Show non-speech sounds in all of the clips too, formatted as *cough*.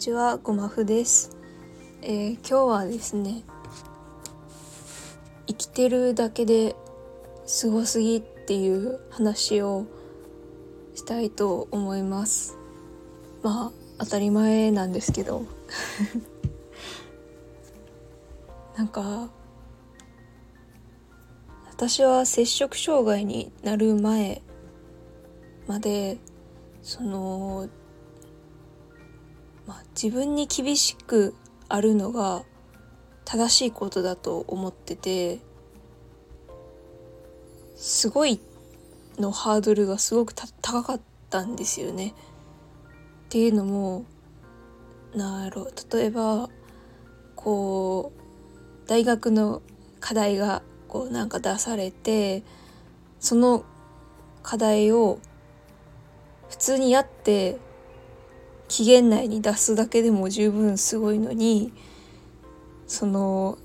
ちはごまふです、えー、今日はですね生きてるだけですごすぎっていう話をしたいと思います。まあ当たり前なんですけど。*laughs* なんか私は摂食障害になる前までそのまあ、自分に厳しくあるのが正しいことだと思っててすごいのハードルがすごく高かったんですよね。っていうのもなる例えばこう大学の課題がこうなんか出されてその課題を普通にやって期限内に出すだけでも十分すごいのにその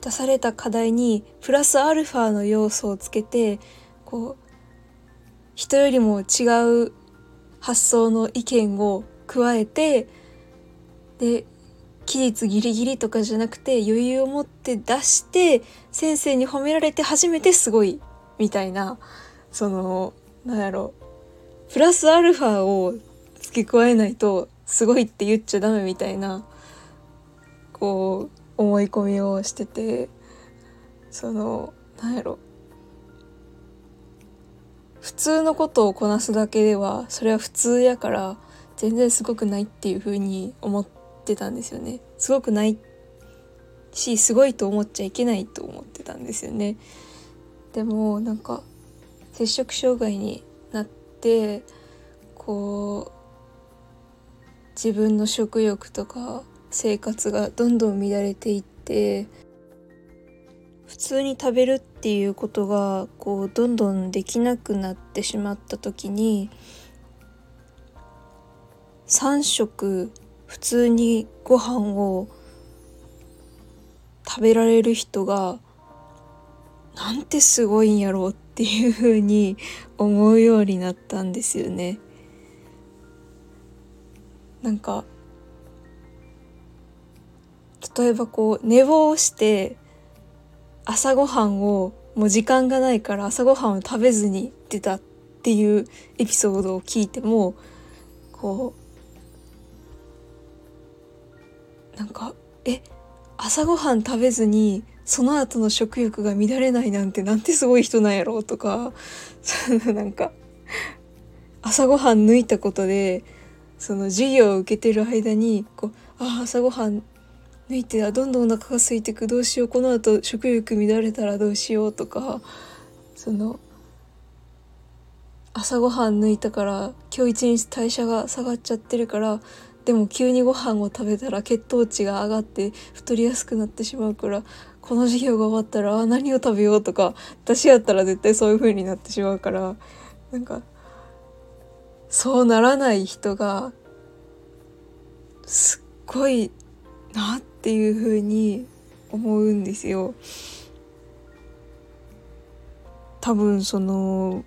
出された課題にプラスアルファの要素をつけてこう人よりも違う発想の意見を加えてで期日ギリギリとかじゃなくて余裕を持って出して先生に褒められて初めてすごいみたいなそのなんやろ。プラスアルファを付け加えないとすごいって言っちゃダメみたいなこう思い込みをしててそのなんやろ。普通のことをこなすだけではそれは普通やから全然すごくないっていう風に思ってたんですよね。すごくないしすごいと思っちゃいけないと思ってたんですよね。でもなんか摂食障害になってこう自分の食欲とか生活がどんどん乱れていって普通に食べるっていうことがこうどんどんできなくなってしまった時に3食普通にご飯を食べられる人がなんてすごいんやろうっていうふうに思うようになったんですよね。なんか例えばこう寝坊して朝ごはんをもう時間がないから朝ごはんを食べずに出たっていうエピソードを聞いてもこうなんかえ朝ごはん食べずにその後の食欲が乱れないなんてなんてすごい人なんやろうとか *laughs* なんか朝ごはん抜いたことでその授業を受けてる間にこうあ朝ごはん抜いてどんどんお腹が空いてくどうしようこのあと食欲乱れたらどうしようとかその朝ごはん抜いたから今日一日代謝が下がっちゃってるからでも急にご飯を食べたら血糖値が上がって太りやすくなってしまうからこの授業が終わったらあ何を食べようとか私やったら絶対そういう風になってしまうからなんかそうならない人がすっごいなっていうふうに思うんですよ。多分その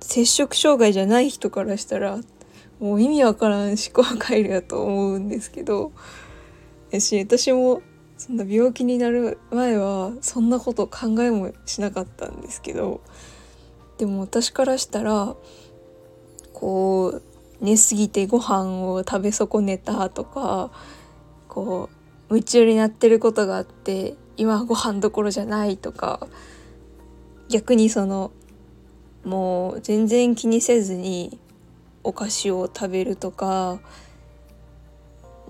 摂食障害じゃない人からしたらもう意味わからん思考回路やと思うんですけどやし私もそんな病気になる前はそんなこと考えもしなかったんですけどでも私からしたらこう寝すぎてご飯を食べ損ねたとかこう夢中になってることがあって今ご飯どころじゃないとか逆にそのもう全然気にせずにお菓子を食べるとか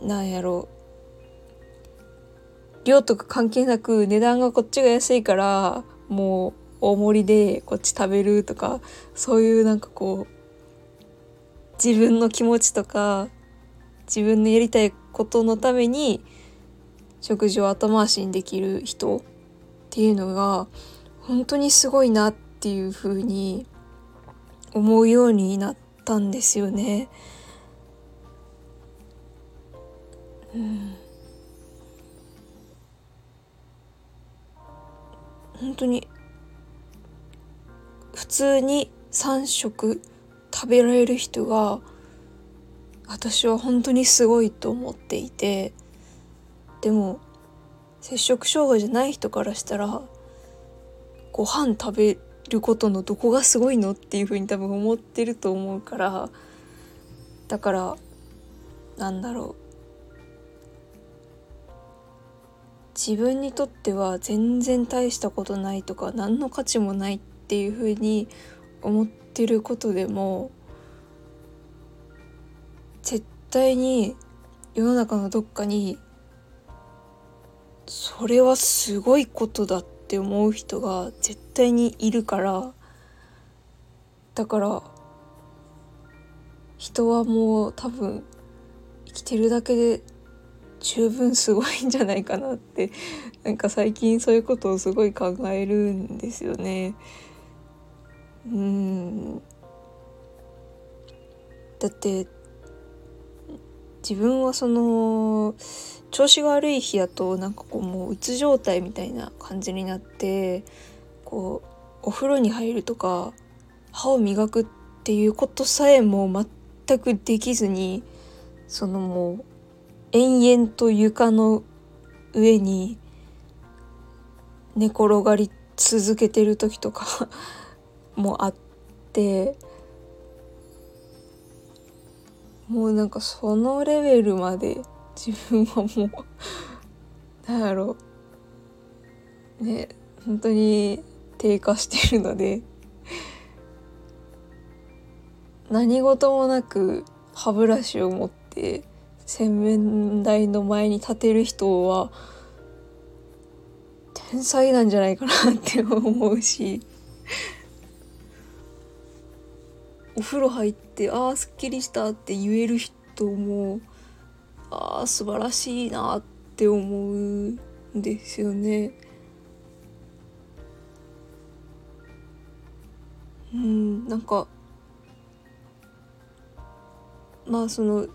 なんやろ。量とか関係なく値段がこっちが安いからもう大盛りでこっち食べるとかそういうなんかこう自分の気持ちとか自分のやりたいことのために食事を後回しにできる人っていうのが本当にすごいなっていうふうに思うようになったんですよね。うん、本当に普通に3食食べられる人が私は本当にすごいと思っていてでも摂食障害じゃない人からしたらご飯食べることのどこがすごいのっていうふうに多分思ってると思うからだからなんだろう。自分にとっては全然大したことないとか何の価値もないっていうふうに思っててることでも絶対に世の中のどっかにそれはすごいことだって思う人が絶対にいるからだから人はもう多分生きてるだけで十分すごいんじゃないかなってなんか最近そういうことをすごい考えるんですよね。うん。だって自分はその調子が悪い日やとなんかこうもううつ状態みたいな感じになってこうお風呂に入るとか歯を磨くっていうことさえも全くできずにそのもう延々と床の上に寝転がり続けてる時とかもあってもうなんかそのレベルまで自分はもうなんやろ。うね本当に低下してるので何事もなく歯ブラシを持って洗面台の前に立てる人は天才なんじゃないかなって思うし。お風呂入ってああすっきりしたって言える人もああ素晴らしいなって思うんですよね。うんなんかまあその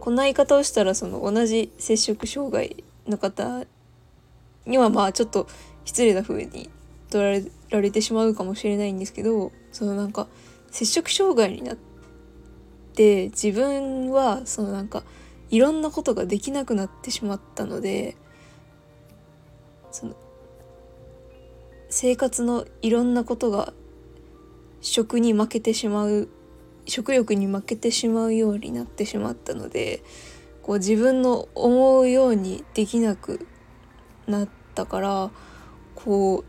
こんな言い方をしたらその同じ摂食障害の方にはまあちょっと失礼な風に取られられてしまうかもしれないんですけどそのなんか摂食障害になって自分はそのなんかいろんなことができなくなってしまったのでその生活のいろんなことが食に負けてしまう食欲に負けてしまうようになってしまったのでこう自分の思うようにできなくなったからこう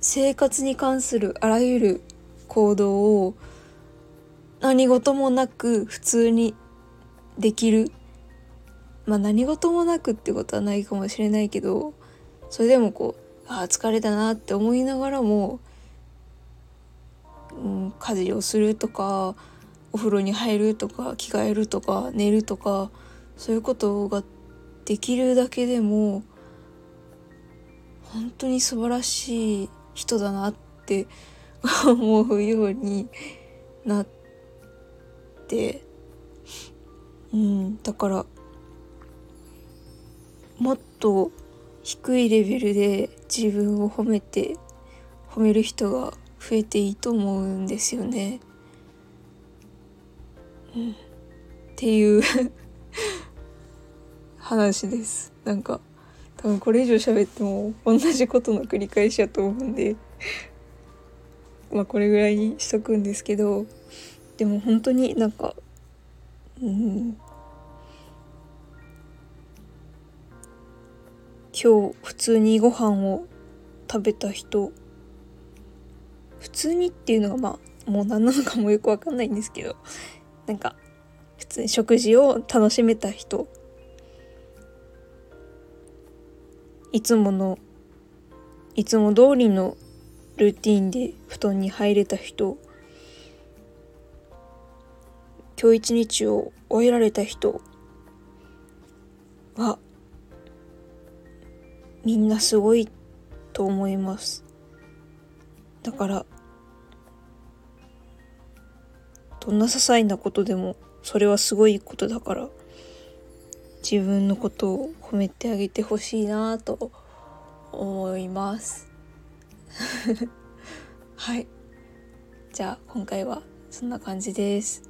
生活に関するあらゆる行動を何事もなく普通にできる。まあ何事もなくってことはないかもしれないけどそれでもこうああ疲れたなって思いながらもうん、家事をするとかお風呂に入るとか着替えるとか寝るとかそういうことができるだけでも本当に素晴らしい人だなって思うようになってうんだからもっと低いレベルで自分を褒めて褒める人が増えていいと思うんですよね。うん、っていう *laughs* 話です。なんか多分これ以上喋っても同じことの繰り返しやと思うんでまあこれぐらいにしとくんですけどでも本当になんかうん。今日普通にご飯を食べた人普通にっていうのがまあもう何なのかもよくわかんないんですけどなんか普通に食事を楽しめた人いつものいつも通りのルーティンで布団に入れた人今日一日を終えられた人はみんなすごいと思います。だからどんな些細なことでもそれはすごいことだから自分のことを褒めてあげてほしいなと思います。*laughs* はいじゃあ今回はそんな感じです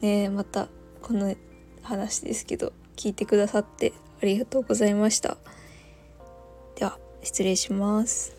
ねまたこの話ですけど聞いてくださってありがとうございました。では失礼します。